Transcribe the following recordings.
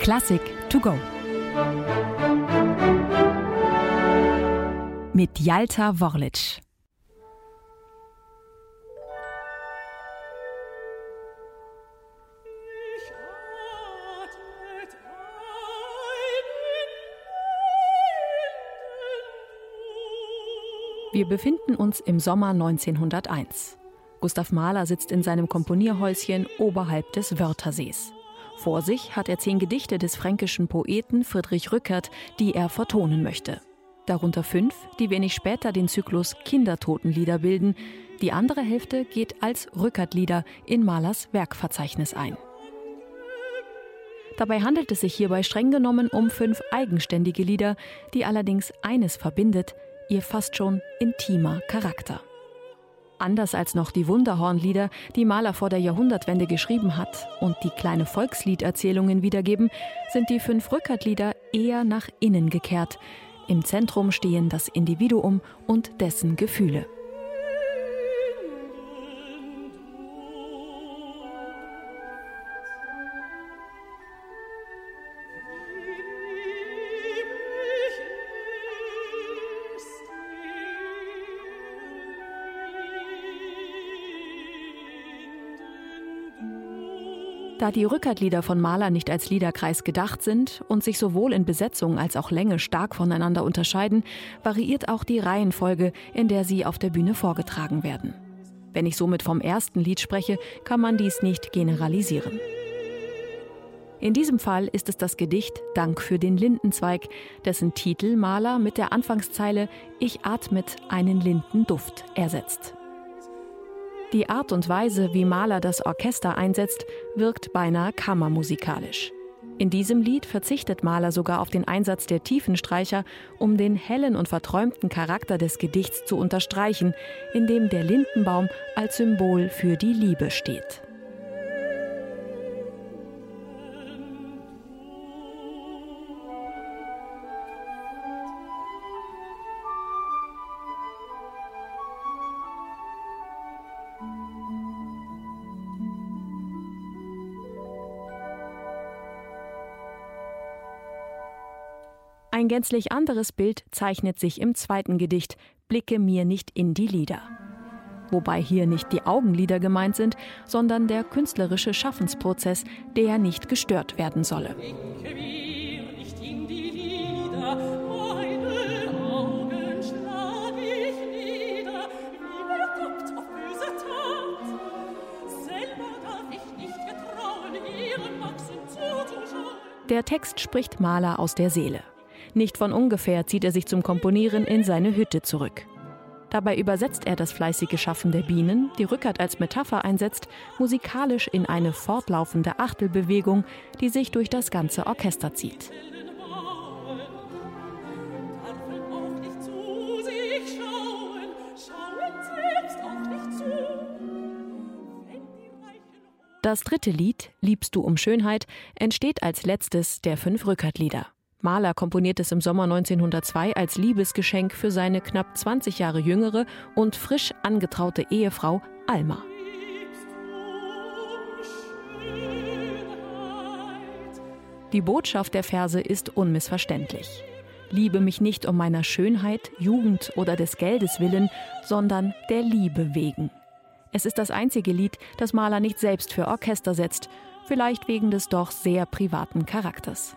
Klassik to go. Mit Jalta Worlic. Wir befinden uns im Sommer 1901. Gustav Mahler sitzt in seinem Komponierhäuschen oberhalb des Wörthersees. Vor sich hat er zehn Gedichte des fränkischen Poeten Friedrich Rückert, die er vertonen möchte. Darunter fünf, die wenig später den Zyklus Kindertotenlieder bilden. Die andere Hälfte geht als Rückertlieder in Mahlers Werkverzeichnis ein. Dabei handelt es sich hierbei streng genommen um fünf eigenständige Lieder, die allerdings eines verbindet, ihr fast schon intimer Charakter. Anders als noch die Wunderhornlieder, die Mahler vor der Jahrhundertwende geschrieben hat und die kleine Volksliederzählungen wiedergeben, sind die fünf Rückertlieder eher nach innen gekehrt. Im Zentrum stehen das Individuum und dessen Gefühle. Da die Rückertlieder von Mahler nicht als Liederkreis gedacht sind und sich sowohl in Besetzung als auch Länge stark voneinander unterscheiden, variiert auch die Reihenfolge, in der sie auf der Bühne vorgetragen werden. Wenn ich somit vom ersten Lied spreche, kann man dies nicht generalisieren. In diesem Fall ist es das Gedicht Dank für den Lindenzweig, dessen Titel Mahler mit der Anfangszeile Ich atmet einen Lindenduft ersetzt. Die Art und Weise, wie Mahler das Orchester einsetzt, wirkt beinahe kammermusikalisch. In diesem Lied verzichtet Mahler sogar auf den Einsatz der Tiefenstreicher, um den hellen und verträumten Charakter des Gedichts zu unterstreichen, in dem der Lindenbaum als Symbol für die Liebe steht. Ein gänzlich anderes Bild zeichnet sich im zweiten Gedicht Blicke mir nicht in die Lieder. Wobei hier nicht die Augenlider gemeint sind, sondern der künstlerische Schaffensprozess, der nicht gestört werden solle. Der Text spricht Maler aus der Seele. Nicht von ungefähr zieht er sich zum Komponieren in seine Hütte zurück. Dabei übersetzt er das fleißige Schaffen der Bienen, die Rückert als Metapher einsetzt, musikalisch in eine fortlaufende Achtelbewegung, die sich durch das ganze Orchester zieht. Das dritte Lied, Liebst du um Schönheit, entsteht als letztes der fünf Rückertlieder. Mahler komponiert es im Sommer 1902 als Liebesgeschenk für seine knapp 20 Jahre jüngere und frisch angetraute Ehefrau Alma. Die Botschaft der Verse ist unmissverständlich. Liebe mich nicht um meiner Schönheit, Jugend oder des Geldes willen, sondern der Liebe wegen. Es ist das einzige Lied, das Mahler nicht selbst für Orchester setzt, vielleicht wegen des doch sehr privaten Charakters.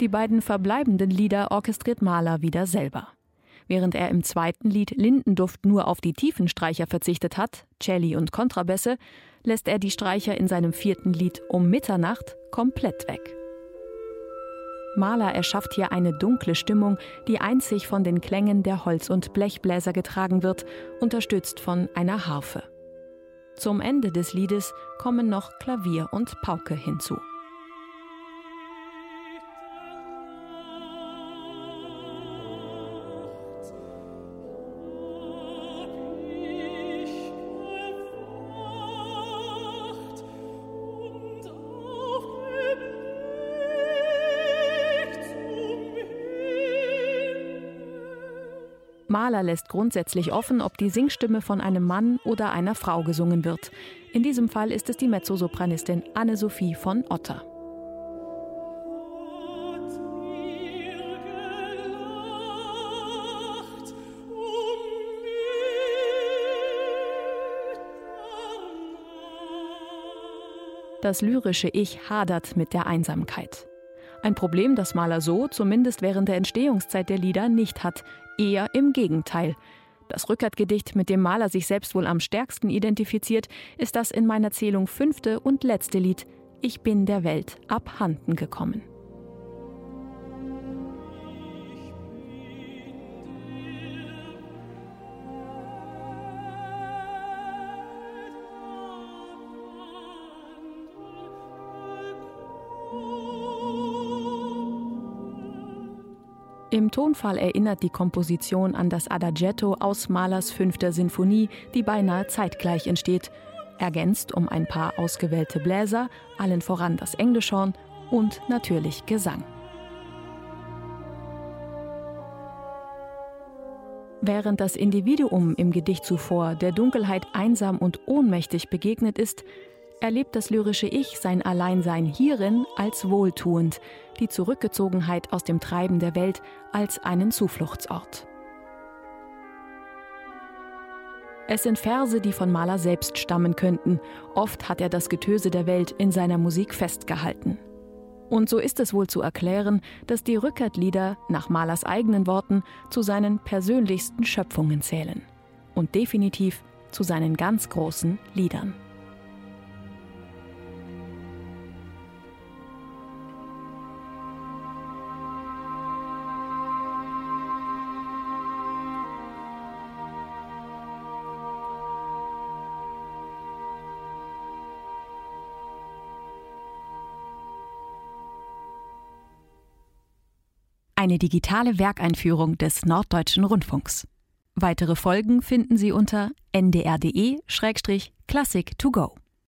Die beiden verbleibenden Lieder orchestriert Mahler wieder selber. Während er im zweiten Lied Lindenduft nur auf die Tiefenstreicher verzichtet hat, Celli und Kontrabässe, lässt er die Streicher in seinem vierten Lied um Mitternacht komplett weg. Mahler erschafft hier eine dunkle Stimmung, die einzig von den Klängen der Holz- und Blechbläser getragen wird, unterstützt von einer Harfe. Zum Ende des Liedes kommen noch Klavier und Pauke hinzu. Mahler lässt grundsätzlich offen, ob die Singstimme von einem Mann oder einer Frau gesungen wird. In diesem Fall ist es die Mezzosopranistin Anne-Sophie von Otter. Das lyrische Ich hadert mit der Einsamkeit. Ein Problem, das Mahler so, zumindest während der Entstehungszeit der Lieder, nicht hat. Eher im Gegenteil. Das Rückert-Gedicht, mit dem Mahler sich selbst wohl am stärksten identifiziert, ist das in meiner Zählung fünfte und letzte Lied Ich bin der Welt abhanden gekommen. Im Tonfall erinnert die Komposition an das Adagietto aus Mahlers fünfter Sinfonie, die beinahe zeitgleich entsteht, ergänzt um ein paar ausgewählte Bläser, allen voran das Englischhorn und natürlich Gesang. Während das Individuum im Gedicht zuvor der Dunkelheit einsam und ohnmächtig begegnet ist, erlebt das lyrische Ich sein Alleinsein hierin als wohltuend, die Zurückgezogenheit aus dem Treiben der Welt als einen Zufluchtsort. Es sind Verse, die von Mahler selbst stammen könnten. Oft hat er das Getöse der Welt in seiner Musik festgehalten. Und so ist es wohl zu erklären, dass die Rückert-Lieder nach Mahlers eigenen Worten zu seinen persönlichsten Schöpfungen zählen. Und definitiv zu seinen ganz großen Liedern. Eine digitale Werkeinführung des Norddeutschen Rundfunks. Weitere Folgen finden Sie unter ndr.de-classic to go.